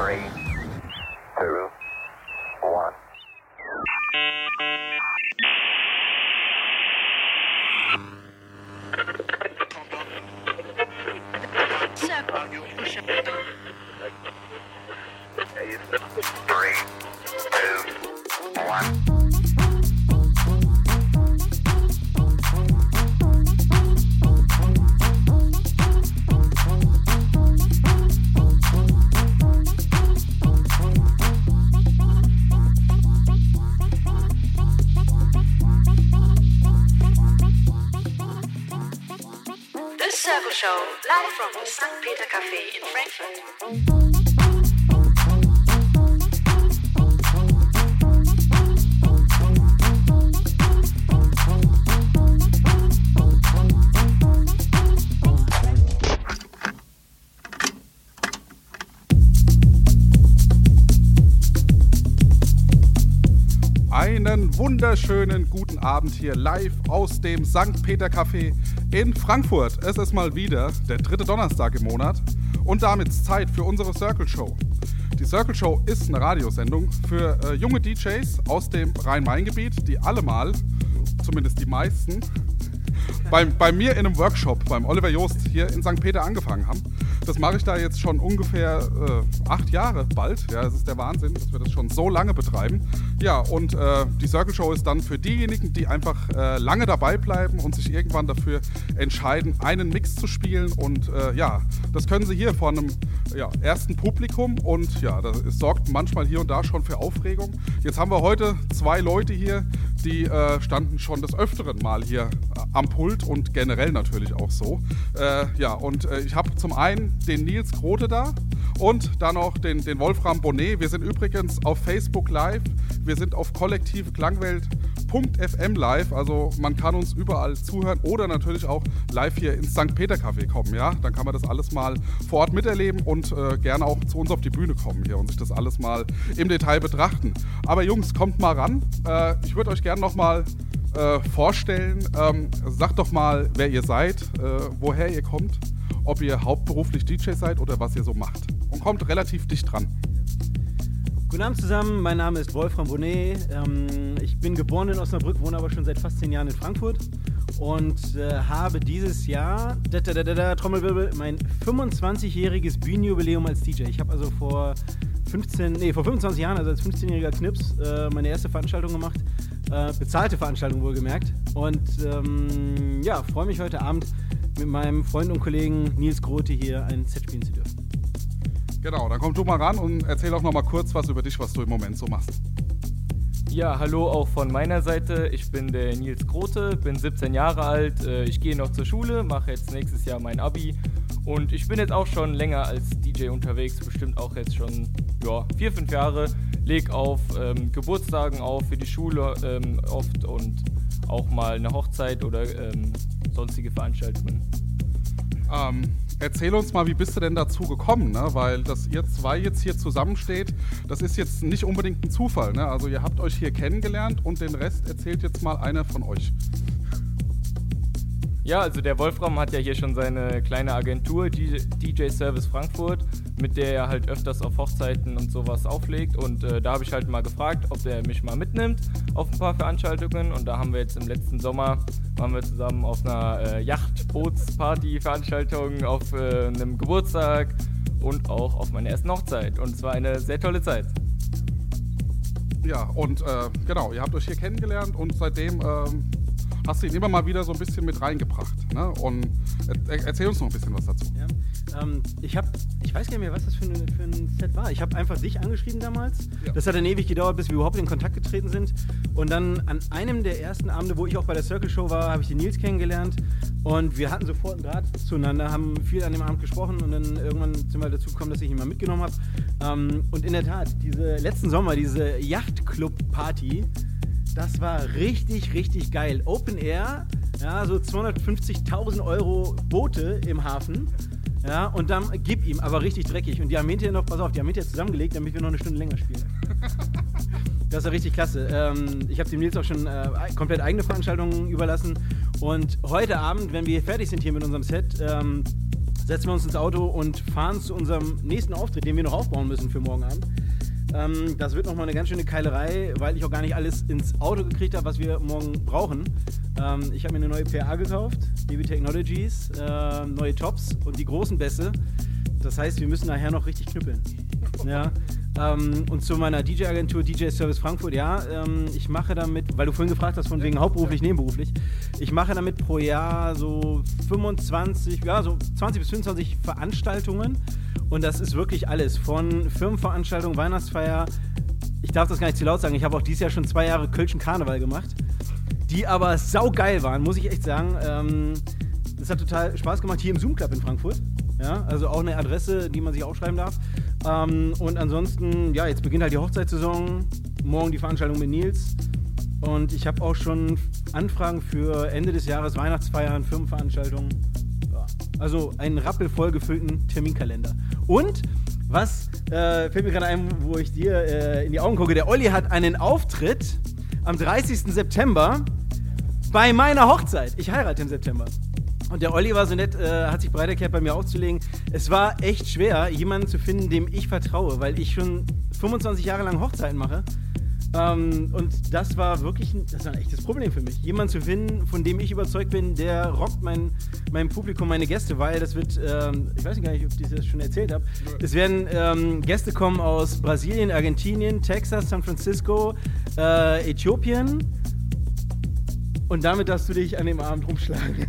Three, two, wunderschönen guten Abend hier live aus dem St. Peter Café in Frankfurt. Es ist mal wieder der dritte Donnerstag im Monat und damit Zeit für unsere Circle Show. Die Circle Show ist eine Radiosendung für äh, junge DJs aus dem Rhein-Main-Gebiet, die alle mal, zumindest die meisten, bei, bei mir in einem Workshop beim Oliver Joost hier in St. Peter angefangen haben. Das mache ich da jetzt schon ungefähr äh, acht Jahre bald. Ja, das ist der Wahnsinn, dass wir das schon so lange betreiben. Ja, und äh, die Circle Show ist dann für diejenigen, die einfach äh, lange dabei bleiben und sich irgendwann dafür entscheiden, einen Mix zu spielen. Und äh, ja, das können sie hier vor einem ja, ersten Publikum. Und ja, das es sorgt manchmal hier und da schon für Aufregung. Jetzt haben wir heute zwei Leute hier, die äh, standen schon des Öfteren mal hier äh, am Pult und generell natürlich auch so. Äh, ja, und äh, ich habe zum einen den Nils Grote da und dann noch den, den Wolfram Bonnet. Wir sind übrigens auf Facebook live. Wir sind auf kollektiveklangwelt.fm live. Also man kann uns überall zuhören oder natürlich auch live hier ins St. Peter Café kommen. Ja, dann kann man das alles mal vor Ort miterleben und äh, gerne auch zu uns auf die Bühne kommen hier und sich das alles mal im Detail betrachten. Aber Jungs, kommt mal ran. Äh, ich würde euch gerne noch mal äh, vorstellen. Ähm, sagt doch mal, wer ihr seid, äh, woher ihr kommt, ob ihr hauptberuflich DJ seid oder was ihr so macht. Und kommt relativ dicht dran. Guten Abend zusammen, mein Name ist Wolfram Bonnet. Ähm, ich bin geboren in Osnabrück, wohne aber schon seit fast zehn Jahren in Frankfurt und äh, habe dieses Jahr, da, da, da, Trommelwirbel, mein 25-jähriges Bühnenjubiläum als DJ. Ich habe also vor 15, nee, vor 25 Jahren, also als 15-jähriger Knips, äh, meine erste Veranstaltung gemacht. Äh, bezahlte Veranstaltung wohlgemerkt. Und ähm, ja, freue mich heute Abend mit meinem Freund und Kollegen Nils Grote hier ein Set spielen zu dürfen. Genau, dann komm du mal ran und erzähl auch noch mal kurz was über dich, was du im Moment so machst. Ja, hallo auch von meiner Seite. Ich bin der Nils Grote, bin 17 Jahre alt. äh, Ich gehe noch zur Schule, mache jetzt nächstes Jahr mein Abi. Und ich bin jetzt auch schon länger als DJ unterwegs, bestimmt auch jetzt schon ja, vier, fünf Jahre. Leg auf ähm, Geburtstagen auf für die Schule ähm, oft und auch mal eine Hochzeit oder ähm, sonstige Veranstaltungen. Ähm, erzähl uns mal, wie bist du denn dazu gekommen, ne? Weil, dass ihr zwei jetzt hier zusammensteht, das ist jetzt nicht unbedingt ein Zufall, ne? Also ihr habt euch hier kennengelernt und den Rest erzählt jetzt mal einer von euch. Ja, also der Wolfram hat ja hier schon seine kleine Agentur, DJ, Service Frankfurt, mit der er halt öfters auf Hochzeiten und sowas auflegt. Und äh, da habe ich halt mal gefragt, ob der mich mal mitnimmt auf ein paar Veranstaltungen. Und da haben wir jetzt im letzten Sommer, waren wir zusammen auf einer äh, Yachtbootsparty-Veranstaltung, auf äh, einem Geburtstag und auch auf meiner ersten Hochzeit. Und es war eine sehr tolle Zeit. Ja, und äh, genau, ihr habt euch hier kennengelernt und seitdem ähm, hast du ihn immer mal wieder so ein bisschen mit reingebracht. Ne? Und er, erzähl uns noch ein bisschen was dazu. Ja. Ähm, ich habe, ich weiß gar nicht mehr, was das für, eine, für ein Set war. Ich habe einfach dich angeschrieben damals. Ja. Das hat dann ewig gedauert, bis wir überhaupt in Kontakt getreten sind. Und dann an einem der ersten Abende, wo ich auch bei der Circle Show war, habe ich den Nils kennengelernt. Und wir hatten sofort einen Draht zueinander, haben viel an dem Abend gesprochen und dann irgendwann sind wir dazu gekommen, dass ich ihn mal mitgenommen habe. Ähm, und in der Tat, diese letzten Sommer, diese Yachtclub-Party, das war richtig, richtig geil. Open Air, ja, so 250.000 Euro Boote im Hafen. Ja, und dann gib ihm, aber richtig dreckig. Und die haben hinterher noch, pass auf, die haben hinterher zusammengelegt, damit wir noch eine Stunde länger spielen. Das war richtig klasse. Ähm, ich habe dem Nils auch schon äh, komplett eigene Veranstaltungen überlassen. Und heute Abend, wenn wir fertig sind hier mit unserem Set, ähm, setzen wir uns ins Auto und fahren zu unserem nächsten Auftritt, den wir noch aufbauen müssen für morgen Abend. Ähm, das wird nochmal eine ganz schöne Keilerei, weil ich auch gar nicht alles ins Auto gekriegt habe, was wir morgen brauchen. Ähm, ich habe mir eine neue PA gekauft, DB Technologies, äh, neue Tops und die großen Bässe. Das heißt, wir müssen nachher noch richtig knüppeln. Ja. Ähm, und zu meiner DJ-Agentur DJ Service Frankfurt, ja, ähm, ich mache damit, weil du vorhin gefragt hast, von wegen hauptberuflich, nebenberuflich, ich mache damit pro Jahr so 25, ja, so 20 bis 25 Veranstaltungen. Und das ist wirklich alles. Von Firmenveranstaltungen, Weihnachtsfeier. Ich darf das gar nicht zu laut sagen. Ich habe auch dieses Jahr schon zwei Jahre Kölschen Karneval gemacht. Die aber saugeil waren, muss ich echt sagen. Ähm, das hat total Spaß gemacht hier im Zoom Club in Frankfurt. Ja, also auch eine Adresse, die man sich aufschreiben darf. Ähm, und ansonsten, ja, jetzt beginnt halt die Hochzeitssaison. Morgen die Veranstaltung mit Nils. Und ich habe auch schon Anfragen für Ende des Jahres, Weihnachtsfeiern, Firmenveranstaltungen. Also einen rappelvoll gefüllten Terminkalender. Und was äh, fällt mir gerade ein, wo ich dir äh, in die Augen gucke? Der Olli hat einen Auftritt am 30. September bei meiner Hochzeit. Ich heirate im September. Und der Olli war so nett, äh, hat sich bereit erklärt, bei mir aufzulegen. Es war echt schwer, jemanden zu finden, dem ich vertraue, weil ich schon 25 Jahre lang Hochzeiten mache. Ähm, und das war wirklich ein, das war ein echtes Problem für mich. Jemanden zu finden, von dem ich überzeugt bin, der rockt mein, mein Publikum, meine Gäste, weil das wird, ähm, ich weiß gar nicht, ob ich das schon erzählt habe, es werden ähm, Gäste kommen aus Brasilien, Argentinien, Texas, San Francisco, äh, Äthiopien. Und damit darfst du dich an dem Abend rumschlagen.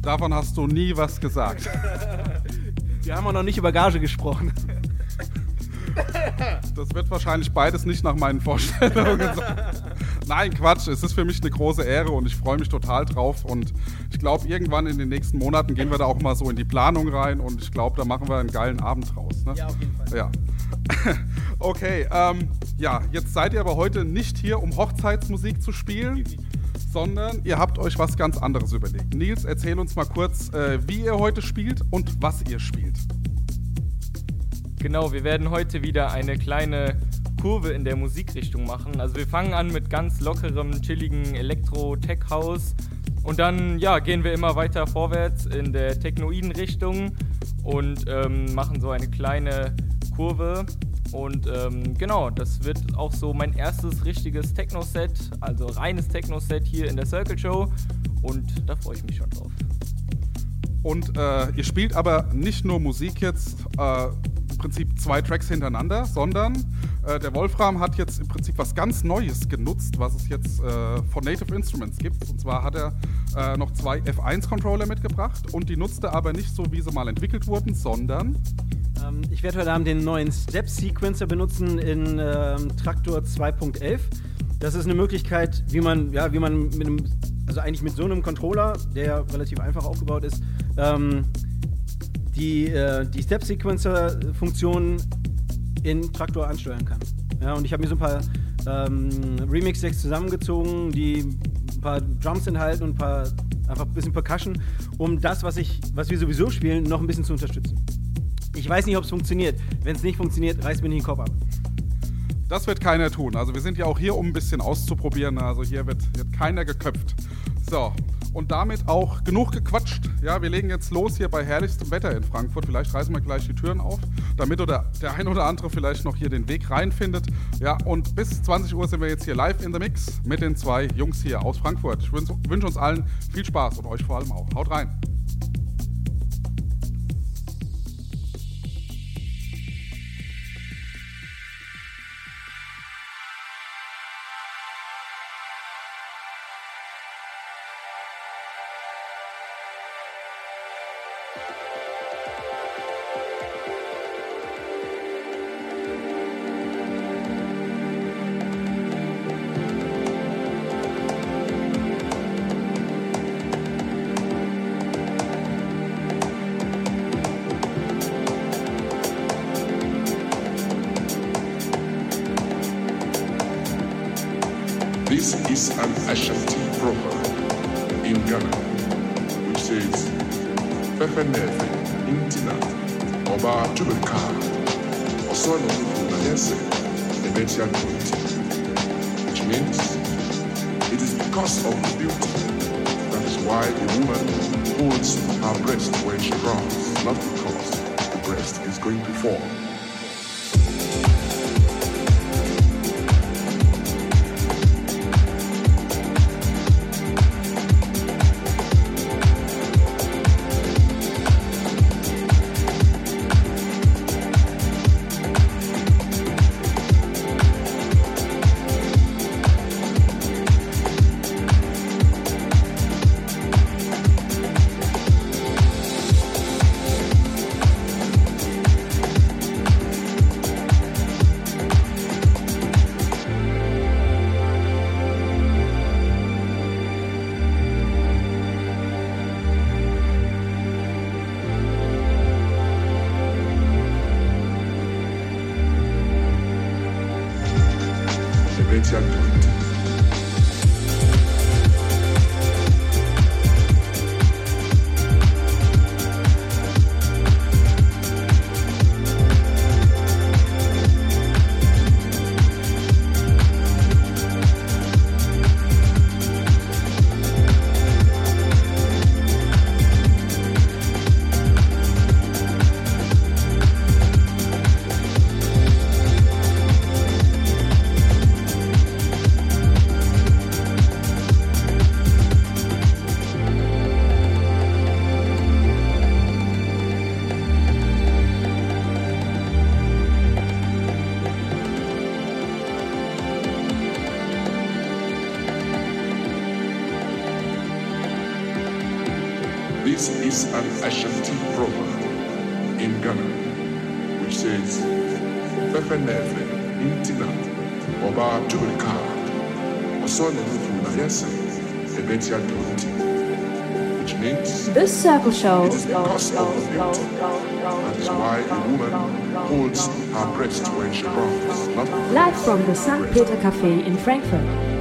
Davon hast du nie was gesagt. Wir haben auch noch nicht über Gage gesprochen. Das wird wahrscheinlich beides nicht nach meinen Vorstellungen sein. Nein, Quatsch. Es ist für mich eine große Ehre und ich freue mich total drauf. Und ich glaube, irgendwann in den nächsten Monaten gehen wir da auch mal so in die Planung rein und ich glaube, da machen wir einen geilen Abend draus. Ne? Ja, auf jeden Fall. Ja. Okay, ähm, ja, jetzt seid ihr aber heute nicht hier, um Hochzeitsmusik zu spielen, sondern ihr habt euch was ganz anderes überlegt. Nils, erzähl uns mal kurz, äh, wie ihr heute spielt und was ihr spielt. Genau, wir werden heute wieder eine kleine Kurve in der Musikrichtung machen. Also wir fangen an mit ganz lockerem, chilligen Elektro-Tech-House und dann ja, gehen wir immer weiter vorwärts in der technoiden Richtung und ähm, machen so eine kleine Kurve. Und ähm, genau, das wird auch so mein erstes richtiges Techno-Set, also reines Techno-Set hier in der Circle Show. Und da freue ich mich schon drauf. Und äh, ihr spielt aber nicht nur Musik jetzt, äh, Prinzip zwei Tracks hintereinander, sondern äh, der Wolfram hat jetzt im Prinzip was ganz Neues genutzt, was es jetzt äh, von Native Instruments gibt. Und zwar hat er äh, noch zwei F1-Controller mitgebracht und die nutzt er aber nicht so, wie sie mal entwickelt wurden, sondern Ähm, ich werde heute Abend den neuen Step Sequencer benutzen in ähm, Traktor 2.11. Das ist eine Möglichkeit, wie man, ja, wie man mit einem, also eigentlich mit so einem Controller, der relativ einfach aufgebaut ist, ähm, die, äh, die Step Sequencer Funktion in Traktor ansteuern kann. Ja, und ich habe mir so ein paar ähm, Remix-Decks zusammengezogen, die ein paar Drums enthalten und ein paar einfach ein bisschen Percussion, um das, was ich, was wir sowieso spielen, noch ein bisschen zu unterstützen. Ich weiß nicht, ob es funktioniert. Wenn es nicht funktioniert, reißt mir nicht den Kopf ab. das wird keiner tun. Also wir sind ja auch hier, um ein bisschen auszuprobieren. Also hier wird, wird keiner geköpft. So, und damit auch genug gequatscht. Ja, wir legen jetzt los hier bei herrlichstem Wetter in Frankfurt. Vielleicht reißen wir gleich die Türen auf, damit oder der ein oder andere vielleicht noch hier den Weg reinfindet. Ja, und bis 20 Uhr sind wir jetzt hier live in the Mix mit den zwei Jungs hier aus Frankfurt. Ich wünsche wünsche uns allen viel Spaß und euch vor allem auch. Haut rein. An Ashanti proverb in Ghana which says, Fefenefe intina oba turika osone nufu na yese ebetia which means This circle show. is because of the beauty. That is why a woman holds her breast when she cries, Live from the St. Peter Cafe in Frankfurt.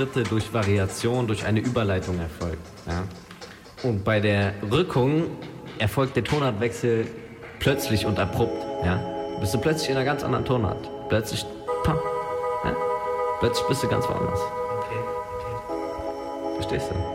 Schritte durch Variation, durch eine Überleitung erfolgt. Ja? Und bei der Rückung erfolgt der Tonartwechsel plötzlich und abrupt. Ja? Bist du plötzlich in einer ganz anderen Tonart. Plötzlich, pam, ja? plötzlich bist du ganz woanders. Okay, okay. Verstehst du?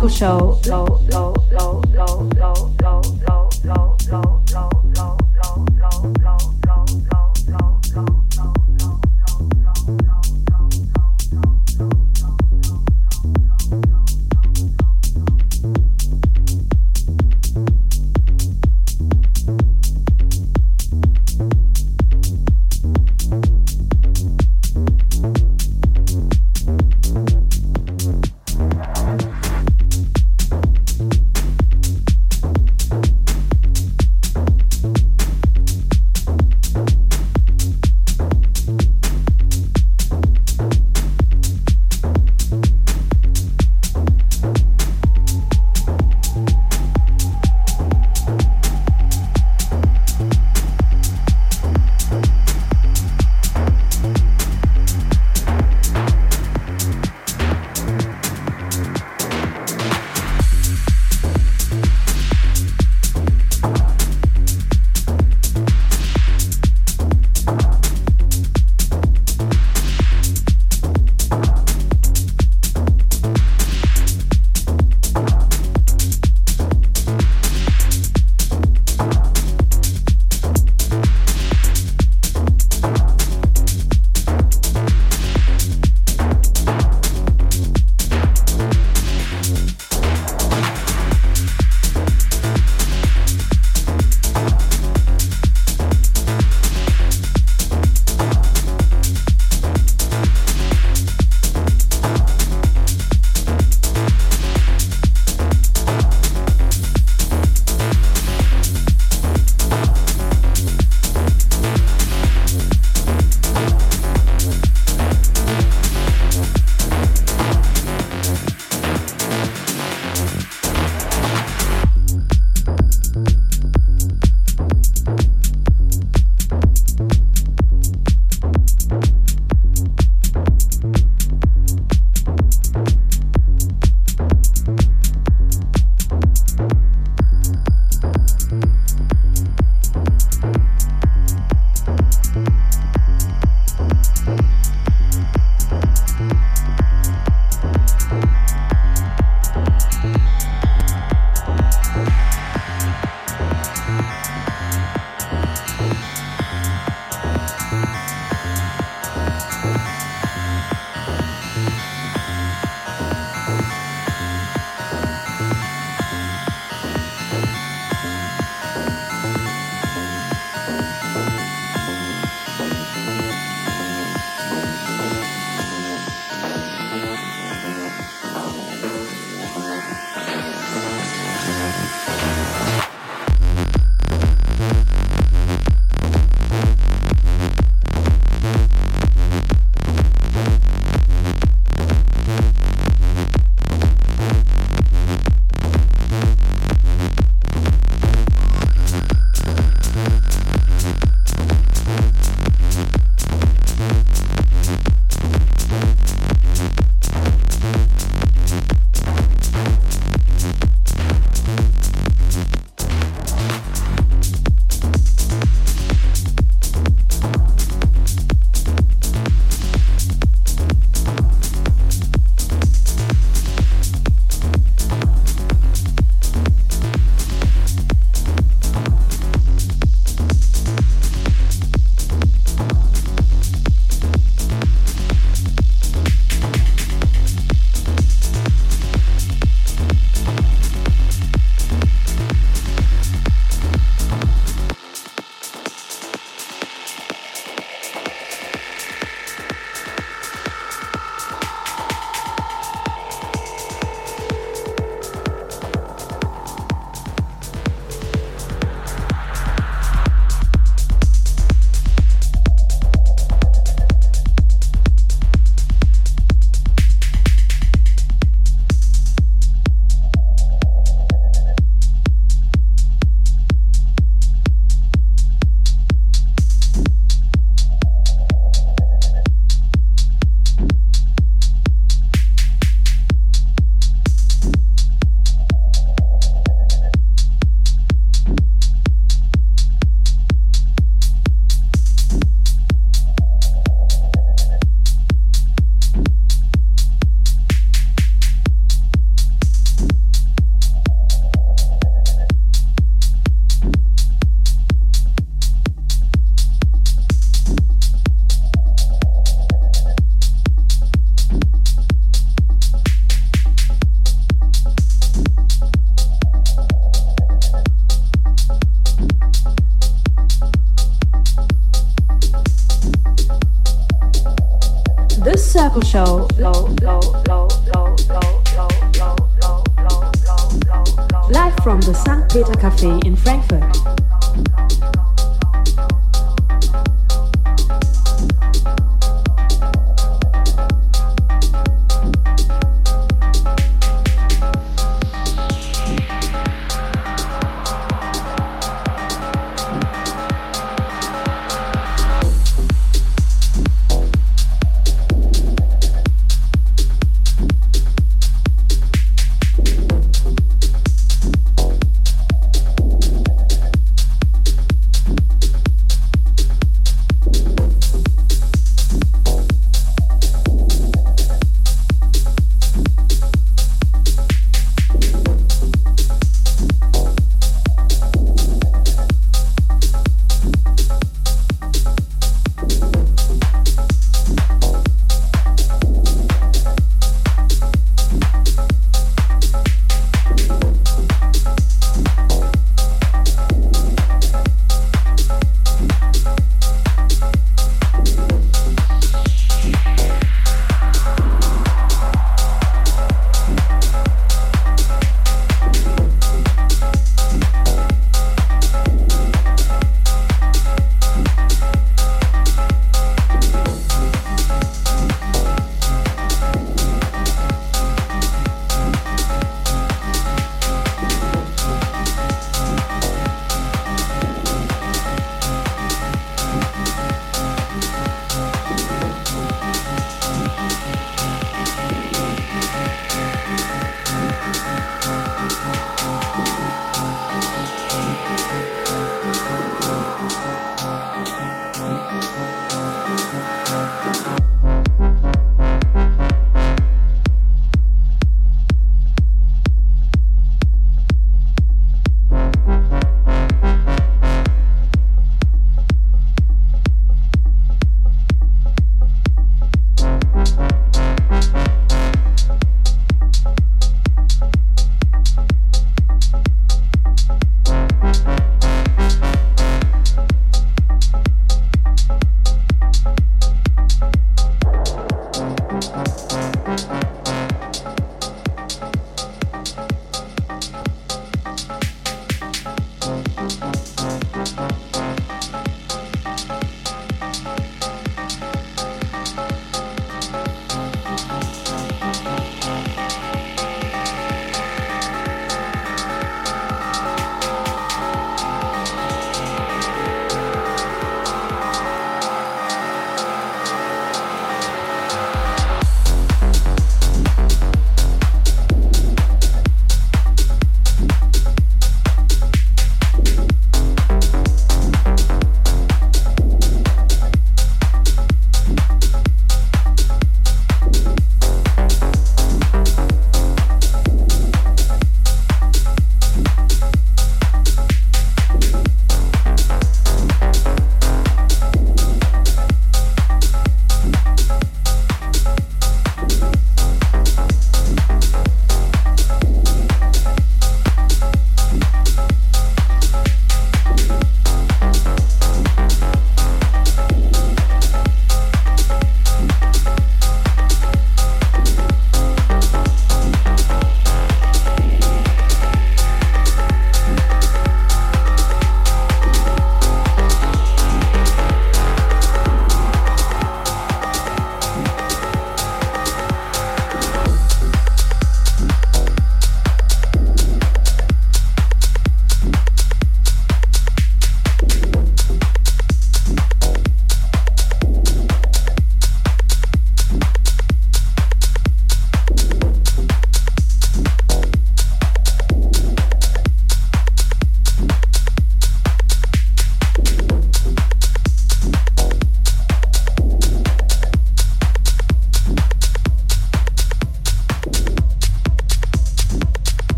The Circle Show.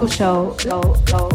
The Circle Show.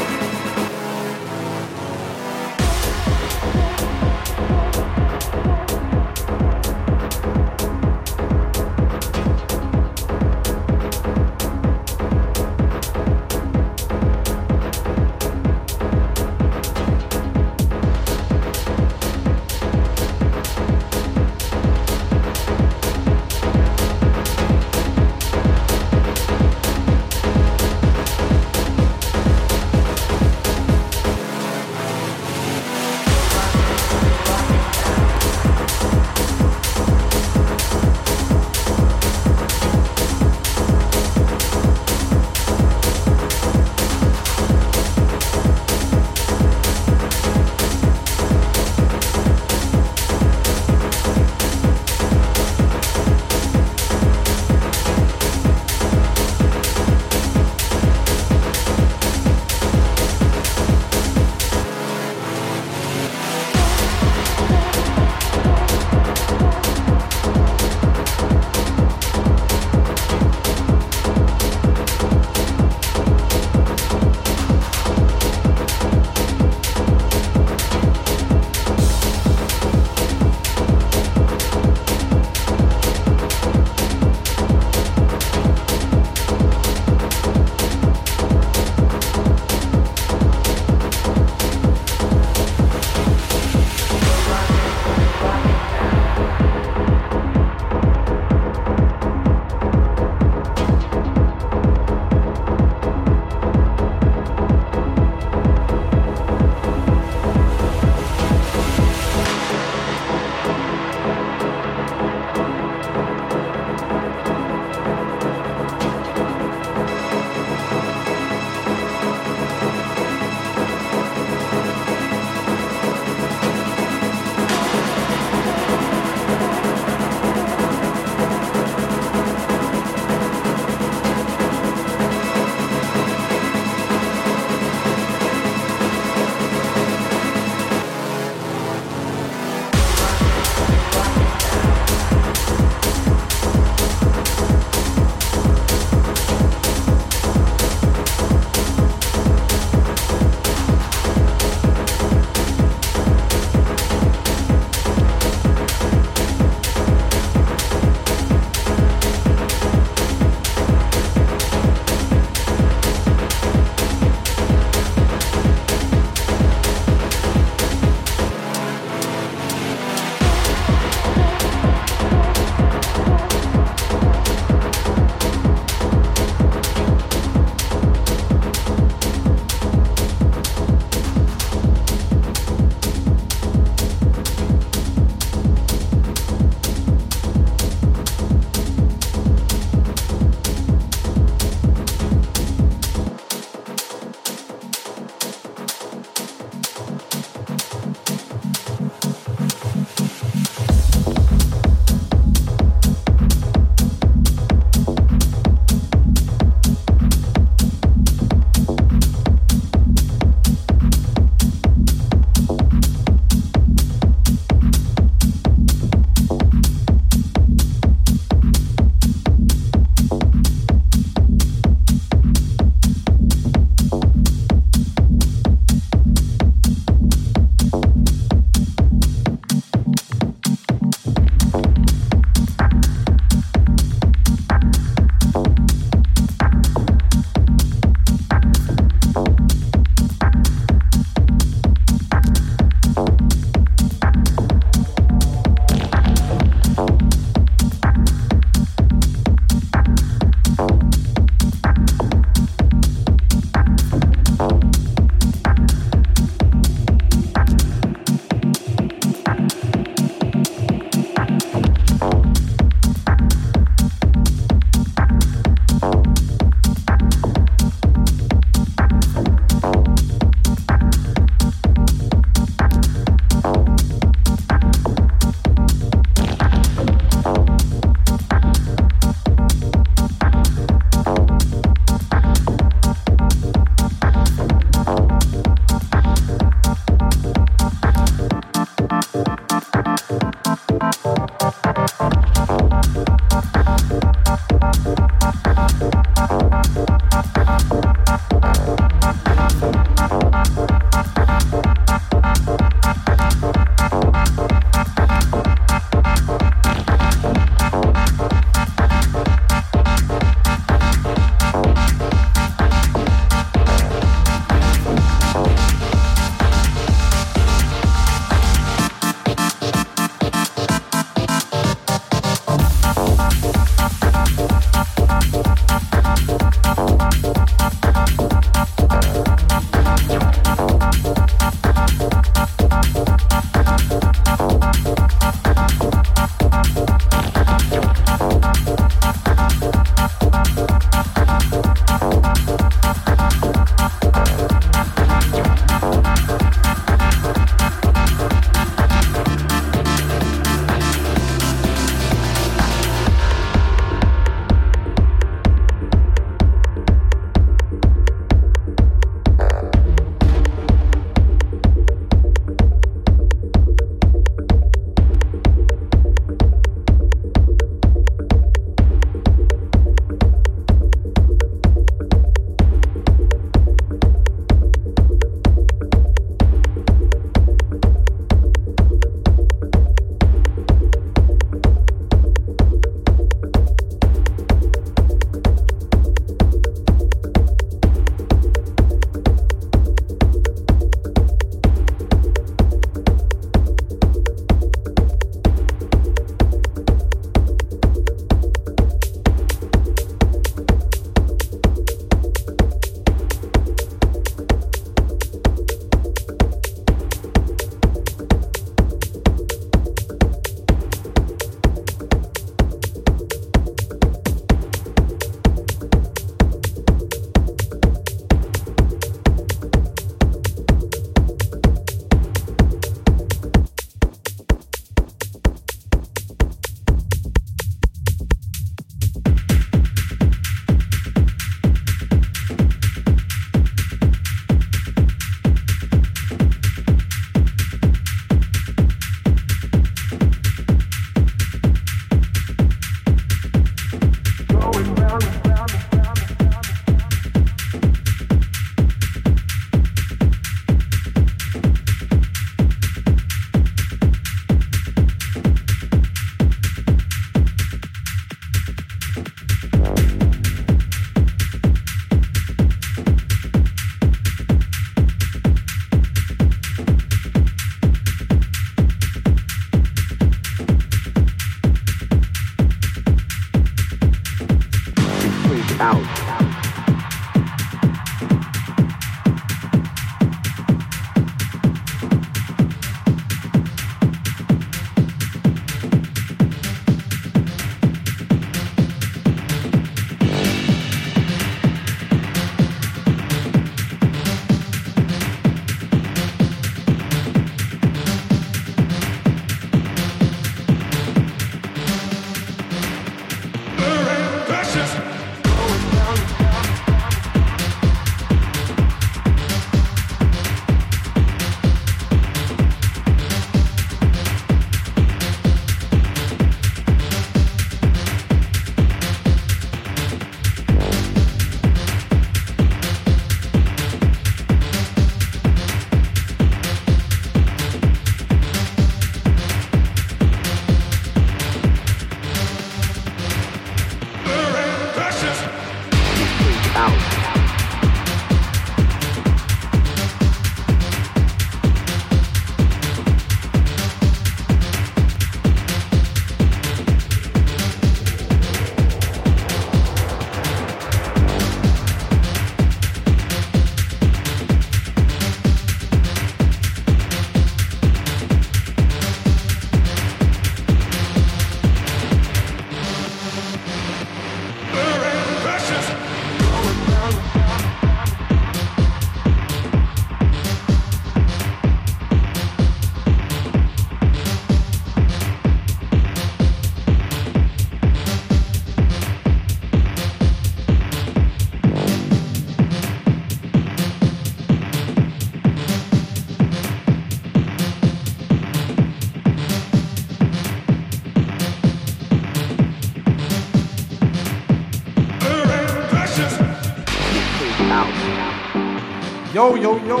Yo, yo, yo.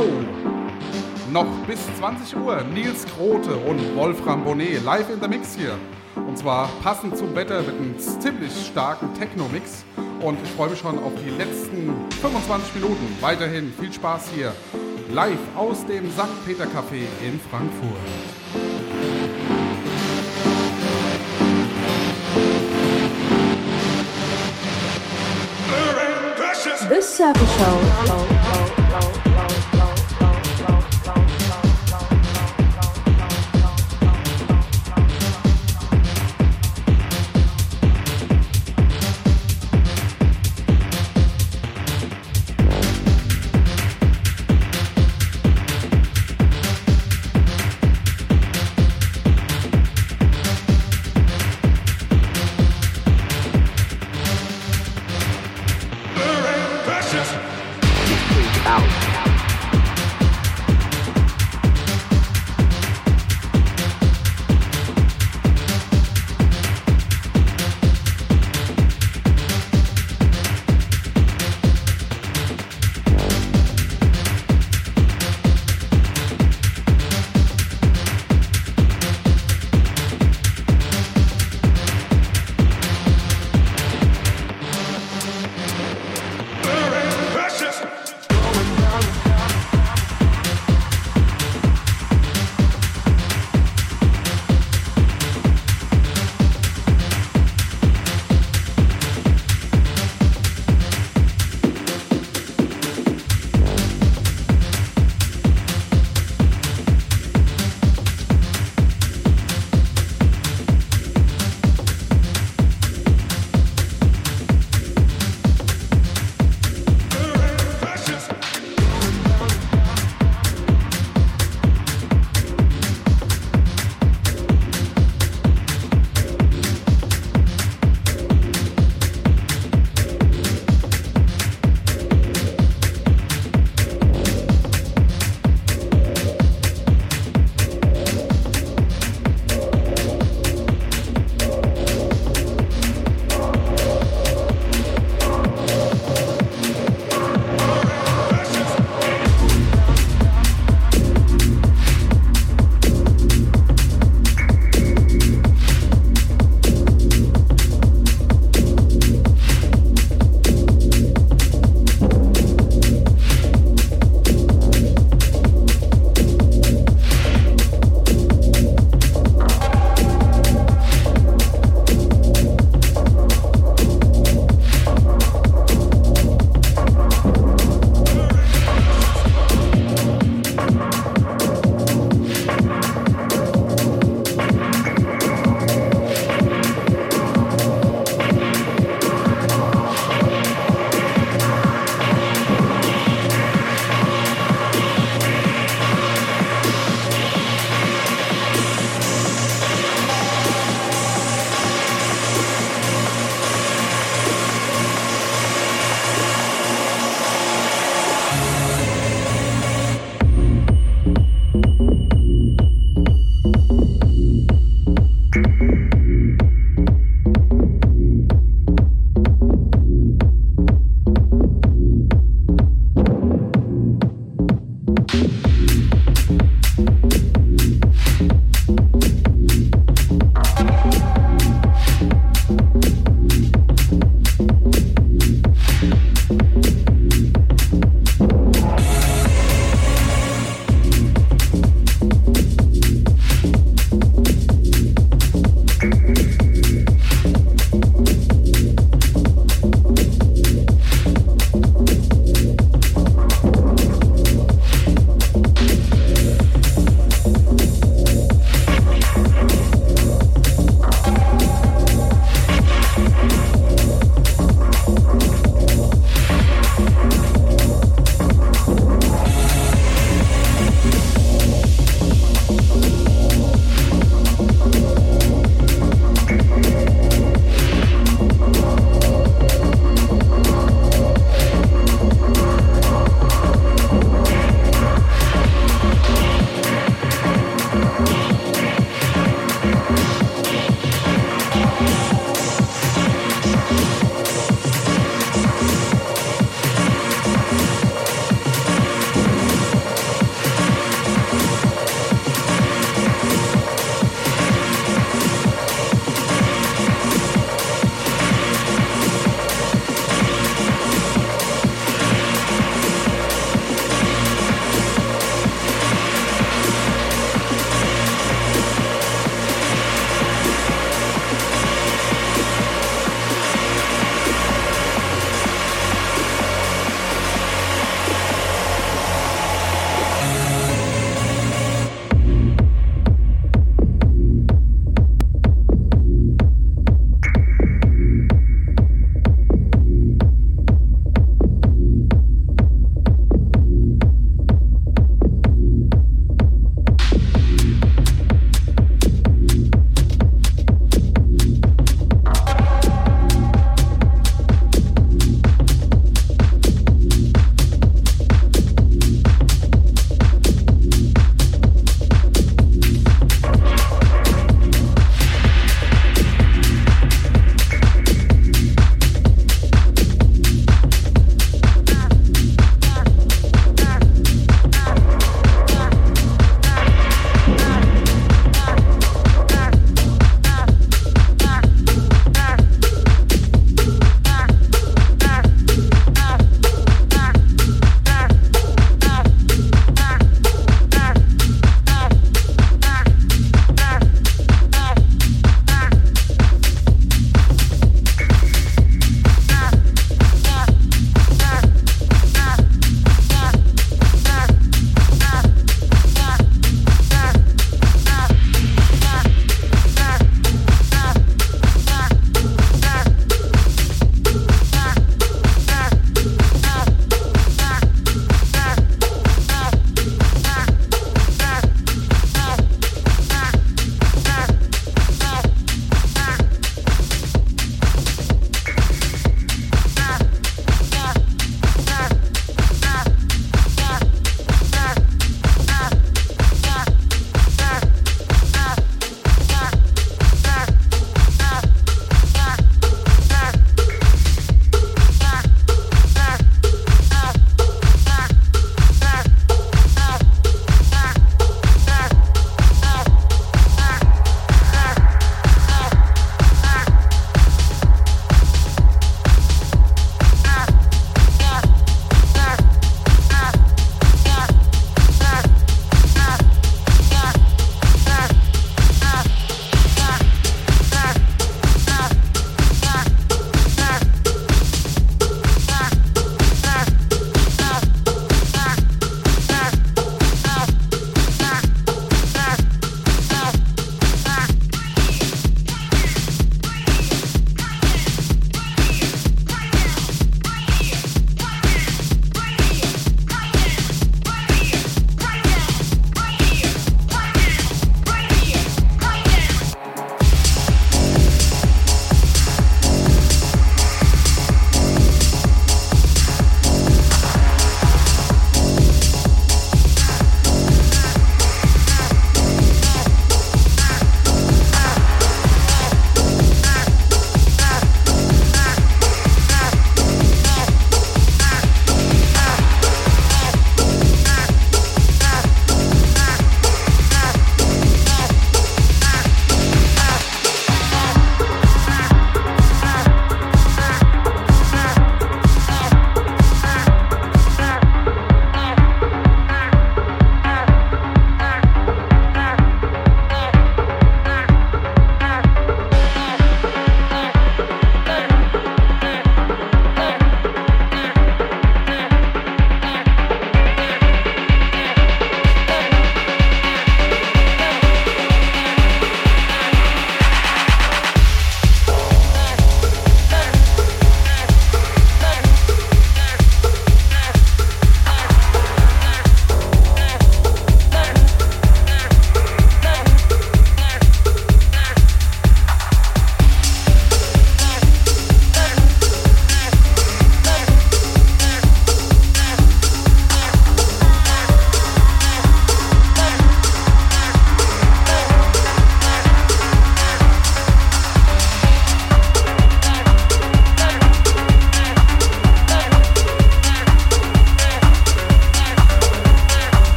Noch bis 20 Uhr Nils Grote und Wolfram Bonnet live in der Mix hier. Und zwar passend zum Wetter mit einem ziemlich starken Techno-Mix. Und ich freue mich schon auf die letzten 25 Minuten. Weiterhin viel Spaß hier. Live aus dem St. Peter Café in Frankfurt. The Circle Show.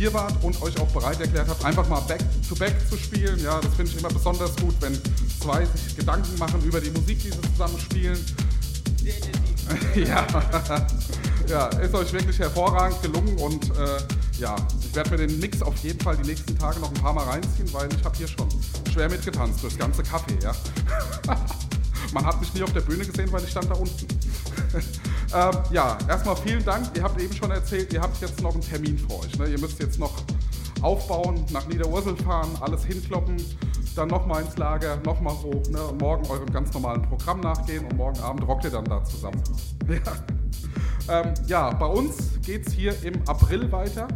Hier wart und euch auch bereit erklärt habt, einfach mal Back-to-Back -back zu spielen. Ja, das finde ich immer besonders gut, wenn zwei sich Gedanken machen über die Musik, die sie zusammen spielen. ja. ja, ist euch wirklich hervorragend gelungen und äh, ja, ich werde mir den Mix auf jeden Fall die nächsten Tage noch ein paar Mal reinziehen, weil ich habe hier schon schwer mitgetanzt durchs ganze Kaffee, ja. Man hat mich nie auf der Bühne gesehen, weil ich stand da unten. Ähm, ja, erstmal vielen Dank. Ihr habt eben schon erzählt, ihr habt jetzt noch einen Termin für euch. Ne? Ihr müsst jetzt noch aufbauen, nach Niederursel fahren, alles hinkloppen, dann nochmal ins Lager, nochmal hoch ne? und morgen eurem ganz normalen Programm nachgehen und morgen Abend rockt ihr dann da zusammen. Ja, ähm, ja bei uns geht es hier im April weiter.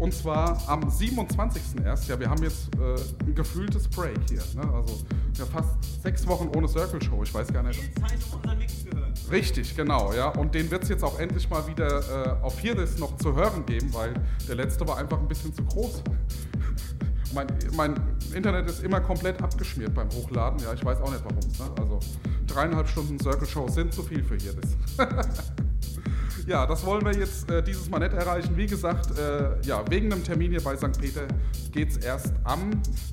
Und zwar am 27. erst. Ja, wir haben jetzt äh, ein gefühltes Break hier. Ne? Also ja, fast sechs Wochen ohne Circle Show. Ich weiß gar nicht. Zeit, um unseren Mix hören. Richtig, genau. Ja. Und den wird es jetzt auch endlich mal wieder äh, auf Viertes noch zu hören geben, weil der letzte war einfach ein bisschen zu groß. mein, mein, Internet ist immer komplett abgeschmiert beim Hochladen. Ja, ich weiß auch nicht warum. Ne? Also dreieinhalb Stunden Circle Show sind zu viel für hier. Ja, das wollen wir jetzt äh, dieses Mal nicht erreichen. Wie gesagt, äh, ja, wegen einem Termin hier bei St. Peter geht es erst am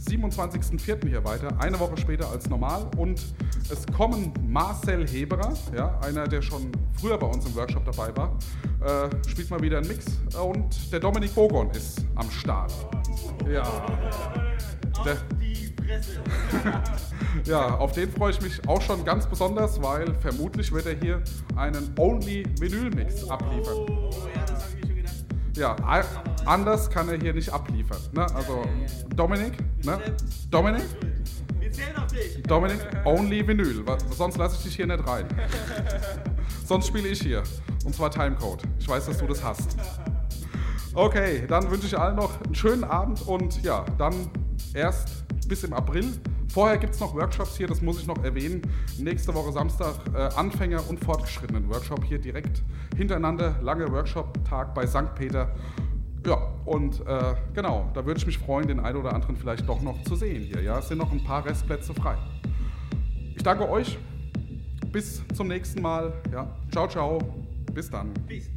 27.04. hier weiter, eine Woche später als normal. Und es kommen Marcel Heberer, ja, einer, der schon früher bei uns im Workshop dabei war, äh, spielt mal wieder einen Mix. Und der Dominik Bogon ist am Start. Ja. Der, ja, auf den freue ich mich auch schon ganz besonders, weil vermutlich wird er hier einen Only-Vinyl-Mix abliefern. Oh, ja, das habe ich mir schon gedacht. Ja, anders kann er hier nicht abliefern. Ne? Also, Dominik, ne? Dominik? Wir zählen auf dich. Dominik, Only Vinyl. Sonst lasse ich dich hier nicht rein. Sonst spiele ich hier. Und zwar Timecode. Ich weiß, dass du das hast. Okay, dann wünsche ich allen noch einen schönen Abend und ja, dann erst bis im April. Vorher gibt es noch Workshops hier, das muss ich noch erwähnen. Nächste Woche Samstag äh, Anfänger und fortgeschrittenen Workshop hier direkt hintereinander. Lange Workshop-Tag bei St. Peter. Ja, und äh, genau, da würde ich mich freuen, den einen oder anderen vielleicht doch noch zu sehen hier. Ja, es sind noch ein paar Restplätze frei. Ich danke euch. Bis zum nächsten Mal. Ja, ciao, ciao. Bis dann. Peace.